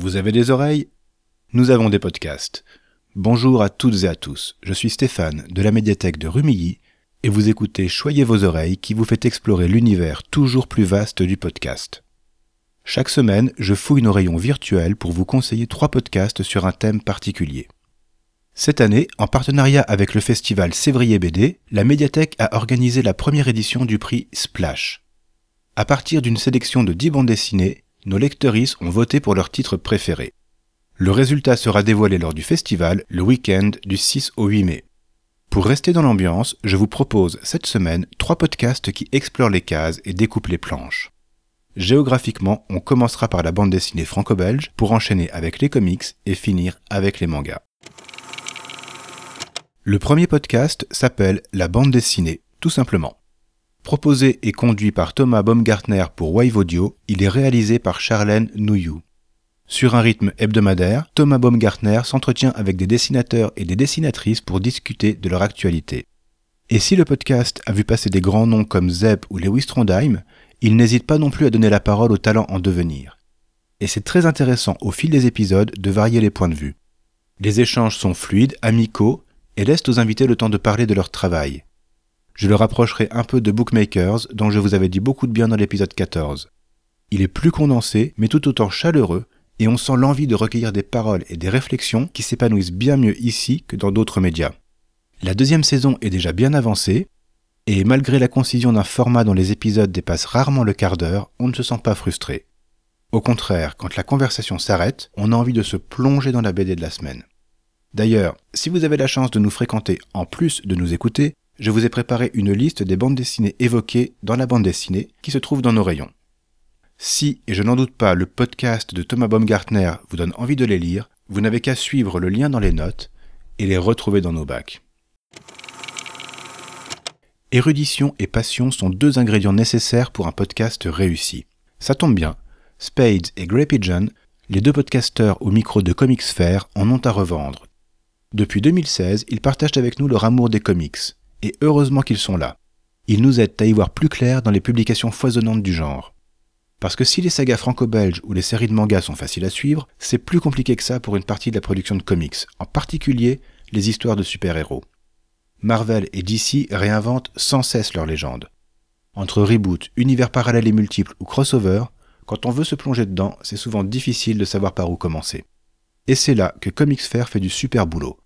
Vous avez des oreilles? Nous avons des podcasts. Bonjour à toutes et à tous, je suis Stéphane de la médiathèque de Rumilly et vous écoutez Choyez vos oreilles qui vous fait explorer l'univers toujours plus vaste du podcast. Chaque semaine, je fouille nos rayons virtuels pour vous conseiller trois podcasts sur un thème particulier. Cette année, en partenariat avec le festival Sévrier BD, la médiathèque a organisé la première édition du prix Splash. À partir d'une sélection de 10 bandes dessinées, nos lecteuristes ont voté pour leur titre préféré. Le résultat sera dévoilé lors du festival le week-end du 6 au 8 mai. Pour rester dans l'ambiance, je vous propose cette semaine trois podcasts qui explorent les cases et découpent les planches. Géographiquement, on commencera par la bande dessinée franco-belge pour enchaîner avec les comics et finir avec les mangas. Le premier podcast s'appelle La bande dessinée, tout simplement. Proposé et conduit par Thomas Baumgartner pour Wave Audio, il est réalisé par Charlène Nouyou. Sur un rythme hebdomadaire, Thomas Baumgartner s'entretient avec des dessinateurs et des dessinatrices pour discuter de leur actualité. Et si le podcast a vu passer des grands noms comme Zeb ou Lewis Trondheim, il n'hésite pas non plus à donner la parole aux talents en devenir. Et c'est très intéressant au fil des épisodes de varier les points de vue. Les échanges sont fluides, amicaux, et laissent aux invités le temps de parler de leur travail. Je le rapprocherai un peu de Bookmakers, dont je vous avais dit beaucoup de bien dans l'épisode 14. Il est plus condensé, mais tout autant chaleureux, et on sent l'envie de recueillir des paroles et des réflexions qui s'épanouissent bien mieux ici que dans d'autres médias. La deuxième saison est déjà bien avancée, et malgré la concision d'un format dont les épisodes dépassent rarement le quart d'heure, on ne se sent pas frustré. Au contraire, quand la conversation s'arrête, on a envie de se plonger dans la BD de la semaine. D'ailleurs, si vous avez la chance de nous fréquenter en plus de nous écouter, je vous ai préparé une liste des bandes dessinées évoquées dans la bande dessinée qui se trouve dans nos rayons. Si, et je n'en doute pas, le podcast de Thomas Baumgartner vous donne envie de les lire, vous n'avez qu'à suivre le lien dans les notes et les retrouver dans nos bacs. Érudition et passion sont deux ingrédients nécessaires pour un podcast réussi. Ça tombe bien, Spades et Grey Pigeon, les deux podcasteurs au micro de Comics Fair, en ont à revendre. Depuis 2016, ils partagent avec nous leur amour des comics, et heureusement qu'ils sont là. Ils nous aident à y voir plus clair dans les publications foisonnantes du genre. Parce que si les sagas franco-belges ou les séries de mangas sont faciles à suivre, c'est plus compliqué que ça pour une partie de la production de comics, en particulier les histoires de super-héros. Marvel et DC réinventent sans cesse leurs légendes. Entre reboot, univers parallèles et multiples ou crossover, quand on veut se plonger dedans, c'est souvent difficile de savoir par où commencer. Et c'est là que Comics Fair fait du super boulot.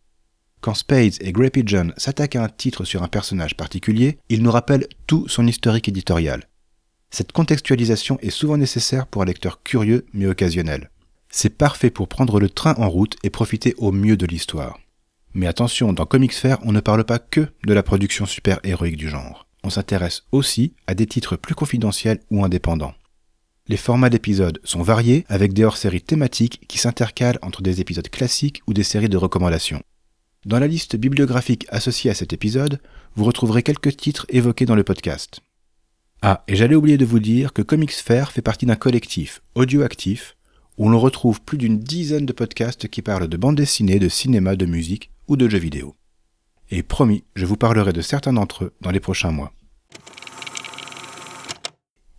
Quand Spades et Grey Pigeon s'attaquent à un titre sur un personnage particulier, ils nous rappellent tout son historique éditorial. Cette contextualisation est souvent nécessaire pour un lecteur curieux mais occasionnel. C'est parfait pour prendre le train en route et profiter au mieux de l'histoire. Mais attention, dans Comics Fair, on ne parle pas que de la production super-héroïque du genre. On s'intéresse aussi à des titres plus confidentiels ou indépendants. Les formats d'épisodes sont variés avec des hors-séries thématiques qui s'intercalent entre des épisodes classiques ou des séries de recommandations. Dans la liste bibliographique associée à cet épisode, vous retrouverez quelques titres évoqués dans le podcast. Ah, et j'allais oublier de vous dire que Comics fait partie d'un collectif audioactif où l'on retrouve plus d'une dizaine de podcasts qui parlent de bande dessinée, de cinéma, de musique ou de jeux vidéo. Et promis, je vous parlerai de certains d'entre eux dans les prochains mois.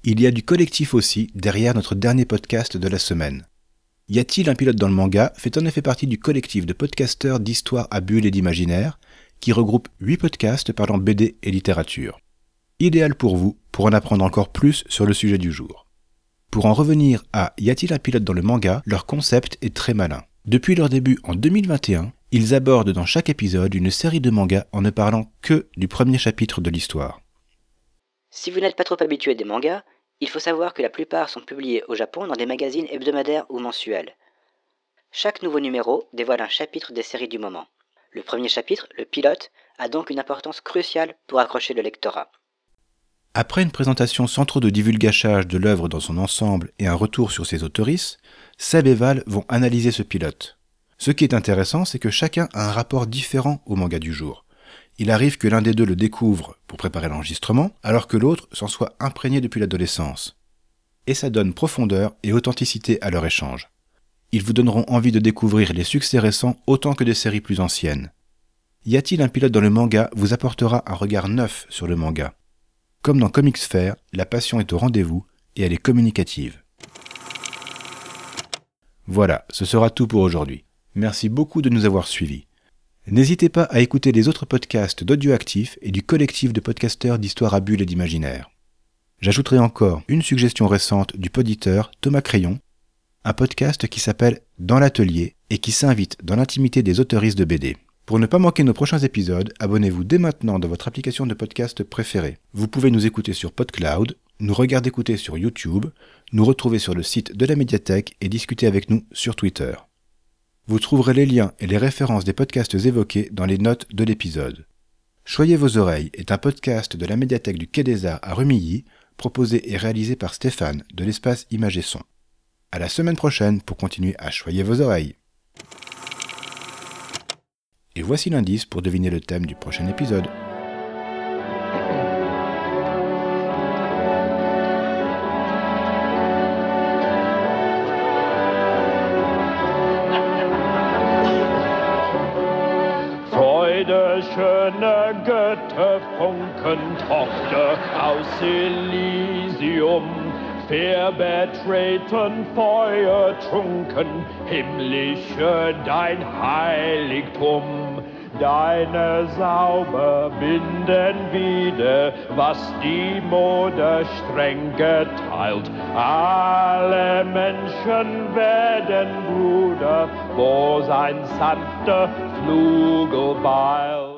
Il y a du collectif aussi derrière notre dernier podcast de la semaine. Y a-t-il un pilote dans le manga fait en effet partie du collectif de podcasteurs d'histoire à bulles et d'imaginaire qui regroupe 8 podcasts parlant BD et littérature idéal pour vous pour en apprendre encore plus sur le sujet du jour. Pour en revenir à Y a-t-il un pilote dans le manga, leur concept est très malin. Depuis leur début en 2021, ils abordent dans chaque épisode une série de mangas en ne parlant que du premier chapitre de l'histoire. Si vous n'êtes pas trop habitué des mangas, il faut savoir que la plupart sont publiés au Japon dans des magazines hebdomadaires ou mensuels. Chaque nouveau numéro dévoile un chapitre des séries du moment. Le premier chapitre, le pilote, a donc une importance cruciale pour accrocher le lectorat. Après une présentation sans trop de divulgachage de l'œuvre dans son ensemble et un retour sur ses autoristes, Seb et Val vont analyser ce pilote. Ce qui est intéressant, c'est que chacun a un rapport différent au manga du jour. Il arrive que l'un des deux le découvre pour préparer l'enregistrement, alors que l'autre s'en soit imprégné depuis l'adolescence. Et ça donne profondeur et authenticité à leur échange. Ils vous donneront envie de découvrir les succès récents autant que des séries plus anciennes. Y a-t-il un pilote dans le manga vous apportera un regard neuf sur le manga. Comme dans Comics Fair, la passion est au rendez-vous et elle est communicative. Voilà, ce sera tout pour aujourd'hui. Merci beaucoup de nous avoir suivis. N'hésitez pas à écouter les autres podcasts d'Audioactif et du collectif de podcasteurs d'histoire à bulles et d'imaginaire. J'ajouterai encore une suggestion récente du poditeur Thomas Crayon, un podcast qui s'appelle Dans l'atelier et qui s'invite dans l'intimité des autoristes de BD. Pour ne pas manquer nos prochains épisodes, abonnez-vous dès maintenant dans votre application de podcast préférée. Vous pouvez nous écouter sur PodCloud, nous regarder écouter sur YouTube, nous retrouver sur le site de la médiathèque et discuter avec nous sur Twitter. Vous trouverez les liens et les références des podcasts évoqués dans les notes de l'épisode. Choyez vos oreilles est un podcast de la médiathèque du Quai des Arts à Rumilly, proposé et réalisé par Stéphane de l'espace Image et Son. À la semaine prochaine pour continuer à choyer vos oreilles. Et voici l'indice pour deviner le thème du prochain épisode. Freude, schöne Götter, Funkentochter aus Elysium, fair betreten, Feuer trunken, himmlische dein Heiligtum. Deine Sauber binden wieder, was die Mode streng geteilt. Alle Menschen werden Bruder, wo sein sanfter Flugel weilt.